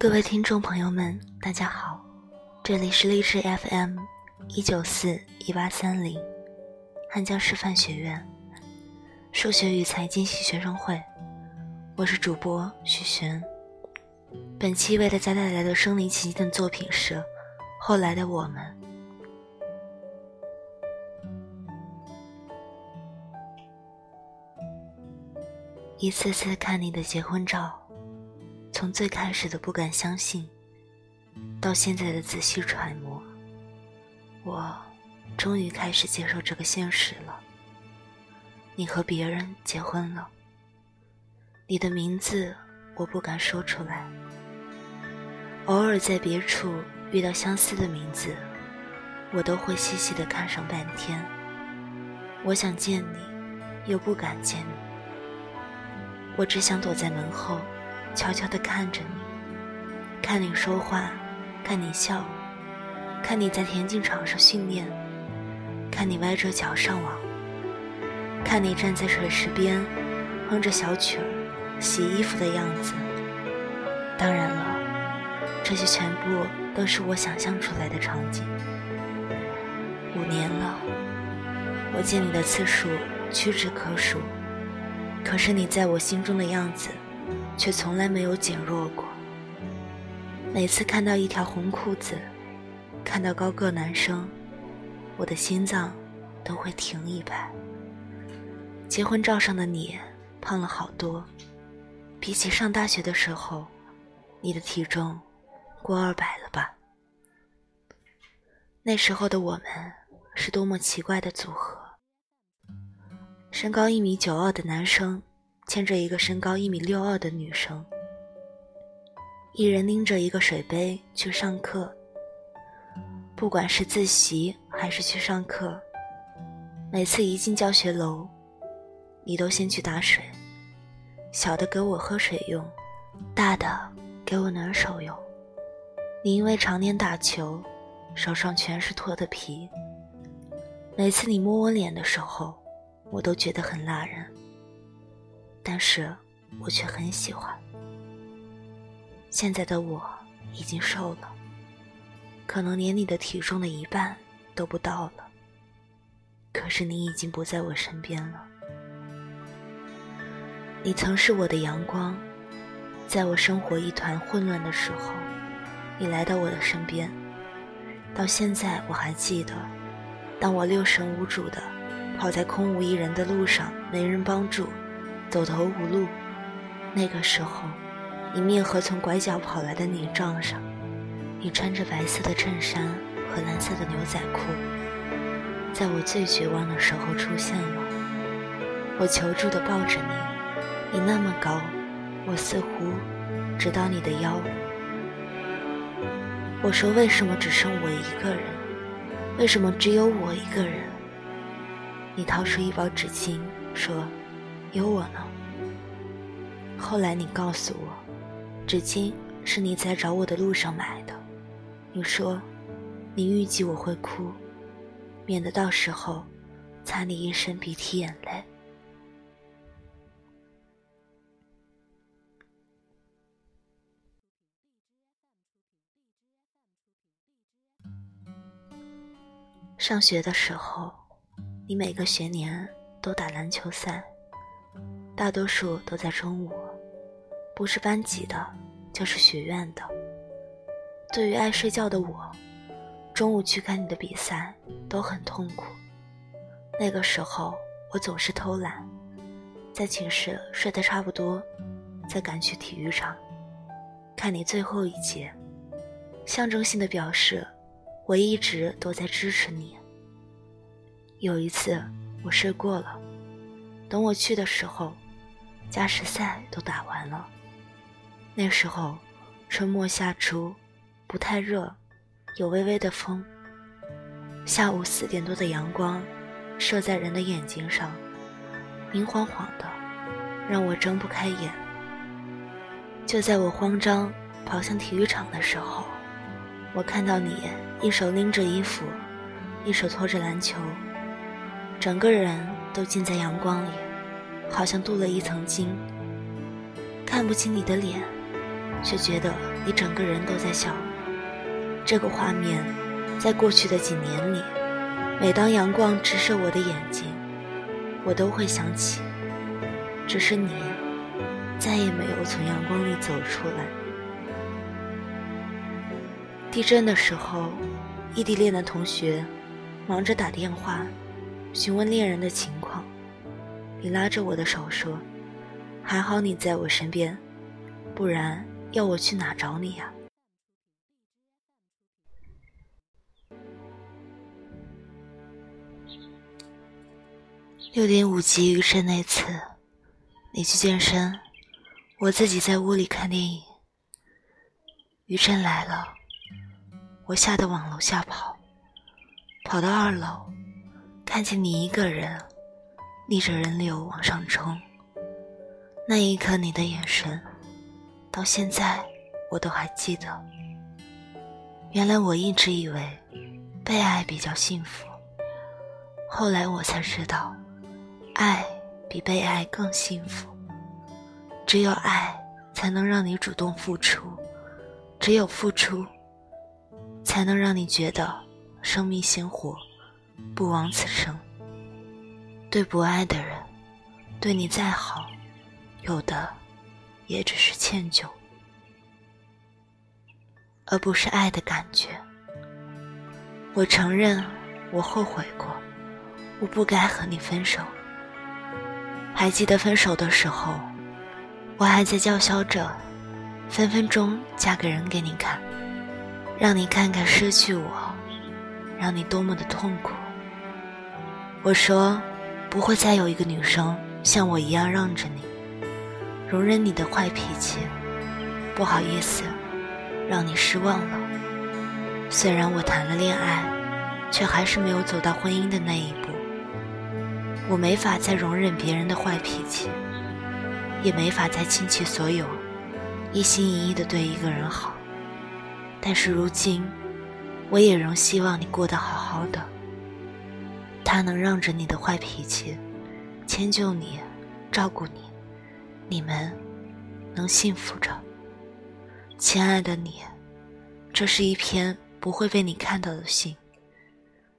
各位听众朋友们，大家好，这里是励志 FM 一九四一八三零，汉江师范学院数学与财经系学生会，我是主播许璇。本期为大家带来的身临其境的作品是《后来的我们》。一次次看你的结婚照，从最开始的不敢相信，到现在的仔细揣摩，我终于开始接受这个现实了。你和别人结婚了，你的名字我不敢说出来。偶尔在别处遇到相似的名字，我都会细细的看上半天。我想见你，又不敢见你。我只想躲在门后，悄悄地看着你，看你说话，看你笑，看你在田径场上训练，看你歪着脚上网，看你站在水池边，哼着小曲儿，洗衣服的样子。当然了，这些全部都是我想象出来的场景。五年了，我见你的次数屈指可数。可是你在我心中的样子，却从来没有减弱过。每次看到一条红裤子，看到高个男生，我的心脏都会停一拍。结婚照上的你，胖了好多，比起上大学的时候，你的体重过二百了吧？那时候的我们，是多么奇怪的组合。身高一米九二的男生牵着一个身高一米六二的女生，一人拎着一个水杯去上课。不管是自习还是去上课，每次一进教学楼，你都先去打水，小的给我喝水用，大的给我暖手用。你因为常年打球，手上全是脱的皮。每次你摸我脸的时候。我都觉得很辣人，但是我却很喜欢。现在的我已经瘦了，可能连你的体重的一半都不到了。可是你已经不在我身边了。你曾是我的阳光，在我生活一团混乱的时候，你来到我的身边。到现在我还记得，当我六神无主的。跑在空无一人的路上，没人帮助，走投无路。那个时候，你面和从拐角跑来的你撞上。你穿着白色的衬衫和蓝色的牛仔裤，在我最绝望的时候出现了。我求助的抱着你，你那么高，我似乎直到你的腰。我说：为什么只剩我一个人？为什么只有我一个人？你掏出一包纸巾，说：“有我呢。”后来你告诉我，纸巾是你在找我的路上买的。你说，你预计我会哭，免得到时候擦你一身鼻涕眼泪。上学的时候。你每个学年都打篮球赛，大多数都在中午，不是班级的，就是学院的。对于爱睡觉的我，中午去看你的比赛都很痛苦。那个时候，我总是偷懒，在寝室睡得差不多，再赶去体育场看你最后一节，象征性的表示我一直都在支持你。有一次，我睡过了。等我去的时候，加时赛都打完了。那时候，春末夏初，不太热，有微微的风。下午四点多的阳光，射在人的眼睛上，明晃晃的，让我睁不开眼。就在我慌张跑向体育场的时候，我看到你一手拎着衣服，一手托着篮球。整个人都浸在阳光里，好像镀了一层金，看不清你的脸，却觉得你整个人都在笑。这个画面，在过去的几年里，每当阳光直射我的眼睛，我都会想起，只是你再也没有从阳光里走出来。地震的时候，异地恋的同学忙着打电话询问恋人的情况，你拉着我的手说：“还好你在我身边，不然要我去哪找你呀？”六点五级余震那次，你去健身，我自己在屋里看电影。余震来了，我吓得往楼下跑，跑到二楼，看见你一个人逆着人流往上冲。那一刻，你的眼神，到现在我都还记得。原来我一直以为被爱比较幸福，后来我才知道。爱比被爱更幸福。只有爱才能让你主动付出，只有付出，才能让你觉得生命鲜活，不枉此生。对不爱的人，对你再好，有的也只是歉疚，而不是爱的感觉。我承认，我后悔过，我不该和你分手。还记得分手的时候，我还在叫嚣着，分分钟嫁个人给你看，让你看看失去我，让你多么的痛苦。我说，不会再有一个女生像我一样让着你，容忍你的坏脾气。不好意思，让你失望了。虽然我谈了恋爱，却还是没有走到婚姻的那一步。我没法再容忍别人的坏脾气，也没法再倾其所有，一心一意的对一个人好。但是如今，我也仍希望你过得好好的。他能让着你的坏脾气，迁就你，照顾你，你们能幸福着。亲爱的你，这是一篇不会被你看到的信，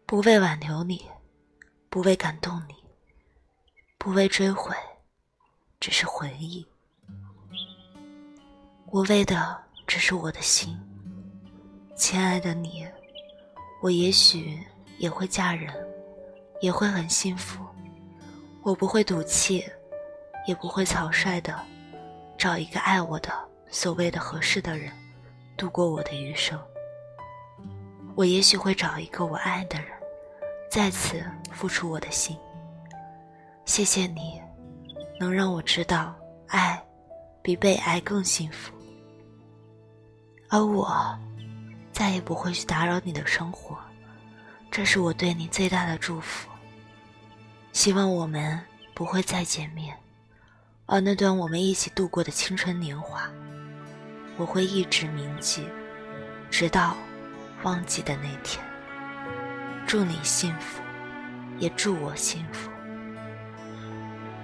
不为挽留你，不为感动你。不为追悔，只是回忆。我为的只是我的心，亲爱的你，我也许也会嫁人，也会很幸福。我不会赌气，也不会草率的找一个爱我的所谓的合适的人，度过我的余生。我也许会找一个我爱的人，再次付出我的心。谢谢你，能让我知道爱比被爱更幸福，而我再也不会去打扰你的生活，这是我对你最大的祝福。希望我们不会再见面，而那段我们一起度过的青春年华，我会一直铭记，直到忘记的那天。祝你幸福，也祝我幸福。